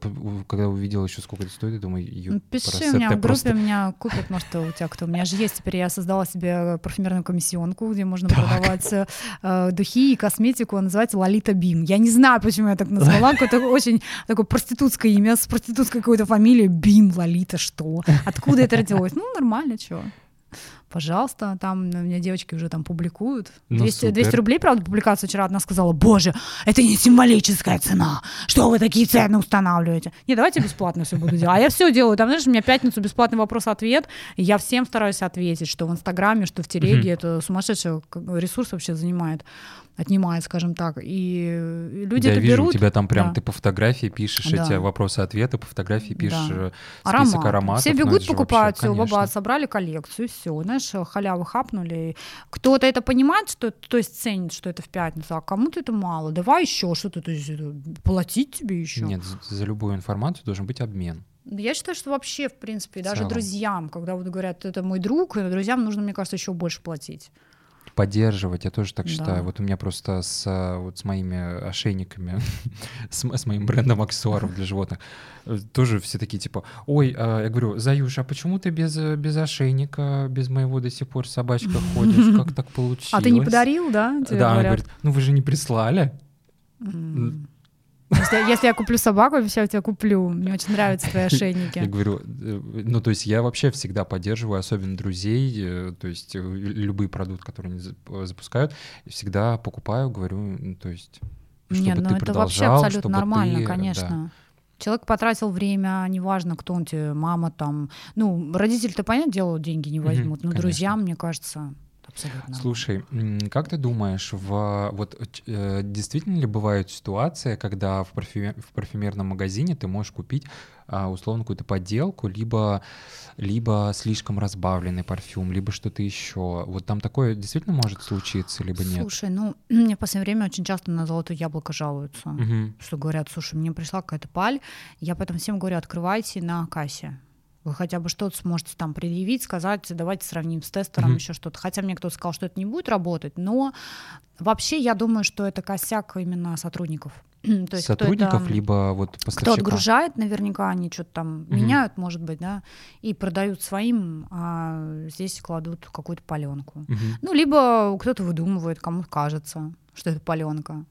я увидела еще сколько это стоит, я думаю, ну, пиши у меня в группе, просто... меня купят, может, у тебя кто. У меня же есть теперь, я создала себе парфюмерную комиссионку, где можно так. продавать э, духи и косметику, называется Лолита Бим. Я не знаю, почему я так назвала, какое-то очень такое проститутское имя с проститутской какой-то фамилией. Бим, Лолита, что? Откуда это родилось? Ну, нормально, что пожалуйста, там у меня девочки уже там публикуют. 200, ну, 200 рублей, правда, публикация вчера одна сказала, боже, это не символическая цена, что вы такие цены устанавливаете? Не, давайте бесплатно все буду делать. А я все делаю, там, знаешь, у меня пятницу бесплатный вопрос-ответ, я всем стараюсь ответить, что в Инстаграме, что в Телеге, это сумасшедший ресурс вообще занимает отнимает, скажем так. И люди да, это я вижу, берут. у тебя там прям да. ты по фотографии пишешь да. эти вопросы-ответы, по фотографии пишешь да. Э, список Аромат. ароматов. Все бегут, покупают все, баба, собрали коллекцию, все, знаешь, халявы хапнули. Кто-то это понимает, что, то есть ценит, что это в пятницу, а кому-то это мало. Давай еще что-то, то есть, э, платить тебе еще. Нет, за, любую информацию должен быть обмен. Я считаю, что вообще, в принципе, в даже друзьям, когда вот говорят, это мой друг, друзьям нужно, мне кажется, еще больше платить поддерживать, я тоже так да. считаю. Вот у меня просто с, вот с моими ошейниками, с, с моим брендом аксессуаров для животных, э, тоже все такие типа, ой, а, я говорю, Заюш, а почему ты без, без ошейника, без моего до сих пор собачка ходишь? Как так получилось? А ты не подарил, да? Да, она говорит, ну вы же не прислали. Если, если я куплю собаку, я тебя куплю. Мне очень нравятся твои ошейники. Я говорю, э, ну, то есть я вообще всегда поддерживаю, особенно друзей, э, то есть э, любые продукты, которые они запускают, всегда покупаю, говорю, то есть чтобы Нет, ну ты это вообще абсолютно нормально, ты, конечно. Да. Человек потратил время, неважно, кто он тебе, мама там. Ну, родители-то, понятное дело, деньги не возьмут, mm-hmm, но конечно. друзьям, мне кажется, Абсолютно. Слушай, как ты думаешь, в, вот э, действительно ли бывают ситуации, когда в, парфюме, в парфюмерном магазине ты можешь купить э, условно какую-то подделку, либо, либо слишком разбавленный парфюм, либо что-то еще? Вот там такое действительно может случиться, либо нет? Слушай, ну, мне в последнее время очень часто на золотое яблоко жалуются, угу. что говорят, слушай, мне пришла какая-то паль, я потом всем говорю, открывайте на кассе вы хотя бы что-то сможете там предъявить, сказать, давайте сравним с тестером, mm-hmm. еще что-то. Хотя мне кто-то сказал, что это не будет работать, но вообще я думаю, что это косяк именно сотрудников. То есть сотрудников, это, либо вот поставщика. Кто отгружает, наверняка они что-то там угу. меняют, может быть, да, и продают своим, а здесь кладут какую-то паленку. Угу. Ну, либо кто-то выдумывает, кому кажется, что это паленка.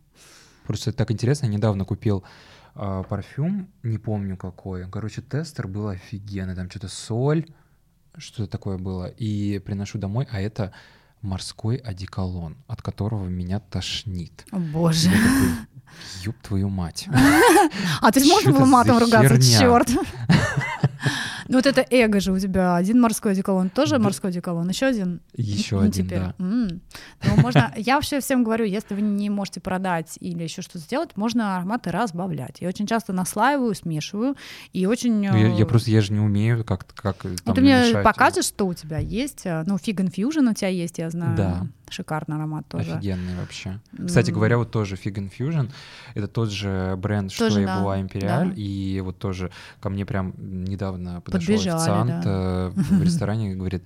Просто это так интересно, я недавно купил а, парфюм, не помню какой. Короче, тестер был офигенный, там что-то соль, что-то такое было. И приношу домой, а это морской одеколон, от которого меня тошнит. О боже. Ёб твою мать. А ты можно было матом ругаться, черт? Ну вот это эго же у тебя. Один морской одеколон, тоже да. морской одеколон, еще один? Еще ну, один, теперь. да. м Ну, можно... Я вообще всем говорю, если вы не можете продать или еще что-то сделать, можно ароматы разбавлять. Я очень часто наслаиваю, смешиваю, и очень... Ну, я, я э, просто, я же не умею как как там Ну, ты мне покажешь, что у тебя есть. Ну, Fig Infusion у тебя есть, я знаю. Да. Шикарный аромат тоже. Офигенный вообще. Кстати говоря, вот тоже Fig Infusion, это тот же бренд, тоже, что и была Imperial, да. и вот тоже ко мне прям недавно подошел Подбежали, официант да. в ресторане и говорит,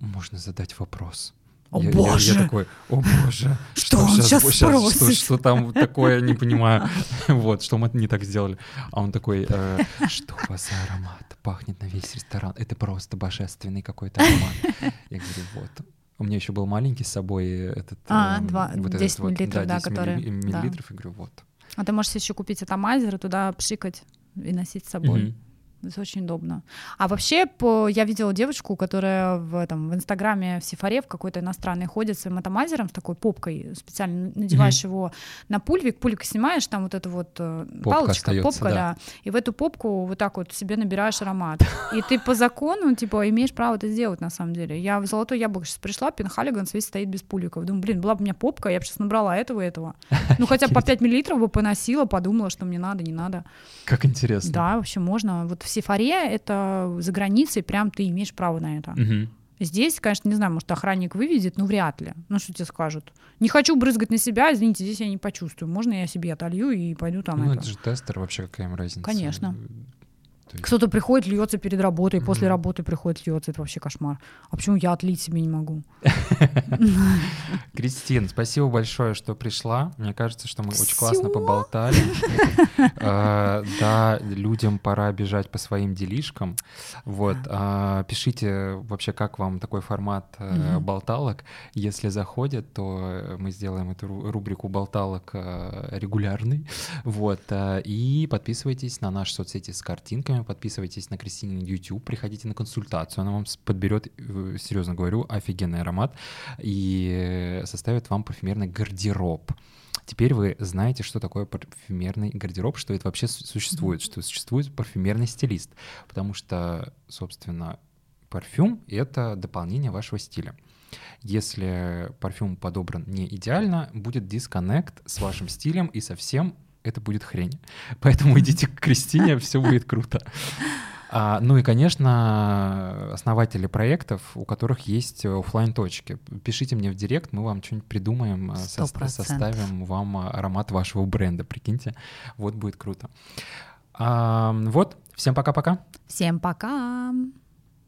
можно задать вопрос. О я, боже! Я, я такой, о боже! Что, что он сейчас, сейчас спросит? Что, что там такое, не понимаю. Вот, что мы не так сделали. А он такой, э, что у вас за аромат? Пахнет на весь ресторан. Это просто божественный какой-то аромат. Я говорю, вот. У меня еще был маленький с собой этот... А, э, 2, вот 10 этот, миллилитров, вот, да, 10 да, который... миллилитров. Да. Я говорю, вот. А ты можешь еще купить атомайзер и туда пшикать и носить с собой. Угу. Это очень удобно. А вообще, по, я видела девочку, которая в, этом, в Инстаграме в Сифаре в какой-то иностранной ходит своим атомайзером с такой попкой, специально надеваешь mm-hmm. его на пульвик, пульк снимаешь, там вот эта вот э, попка палочка, попка, да. да, и в эту попку вот так вот себе набираешь аромат. И ты по закону, типа, имеешь право это сделать на самом деле. Я в Золотой Яблоко сейчас пришла, Пенхалиганс весь стоит без пуликов. Думаю, блин, была бы у меня попка, я бы сейчас набрала этого и этого. Ну, хотя бы по 5 миллилитров бы поносила, подумала, что мне надо, не надо. Как интересно. Да, вообще можно. Вот в Сифаре это за границей прям ты имеешь право на это. Угу. Здесь, конечно, не знаю, может, охранник выведет, но вряд ли. Ну, что тебе скажут? Не хочу брызгать на себя, извините, здесь я не почувствую. Можно я себе отолью и пойду там Ну, это. это же тестер, вообще какая им разница? Конечно. Есть... Кто-то приходит, льется перед работой, mm-hmm. после работы приходит, льется. Это вообще кошмар. А почему я отлить себе не могу? Кристин, спасибо большое, что пришла. Мне кажется, что мы очень классно поболтали. А, да, людям пора бежать по своим делишкам. Вот. А, пишите вообще, как вам такой формат э, болталок. Если заходит, то мы сделаем эту рубрику болталок э, регулярной. Вот. Э, и подписывайтесь на наши соцсети с картинками подписывайтесь на Кристине на YouTube, приходите на консультацию, она вам подберет, э, серьезно говорю, офигенный аромат и составит вам парфюмерный гардероб. Теперь вы знаете, что такое парфюмерный гардероб, что это вообще существует, что существует парфюмерный стилист, потому что, собственно, парфюм — это дополнение вашего стиля. Если парфюм подобран не идеально, будет дисконнект с вашим стилем и совсем это будет хрень. Поэтому идите к Кристине, все будет круто. А, ну и, конечно, основатели проектов, у которых есть офлайн точки Пишите мне в директ, мы вам что-нибудь придумаем, 100%. А, составим вам аромат вашего бренда, прикиньте. Вот будет круто. А, вот, всем пока-пока. Всем пока.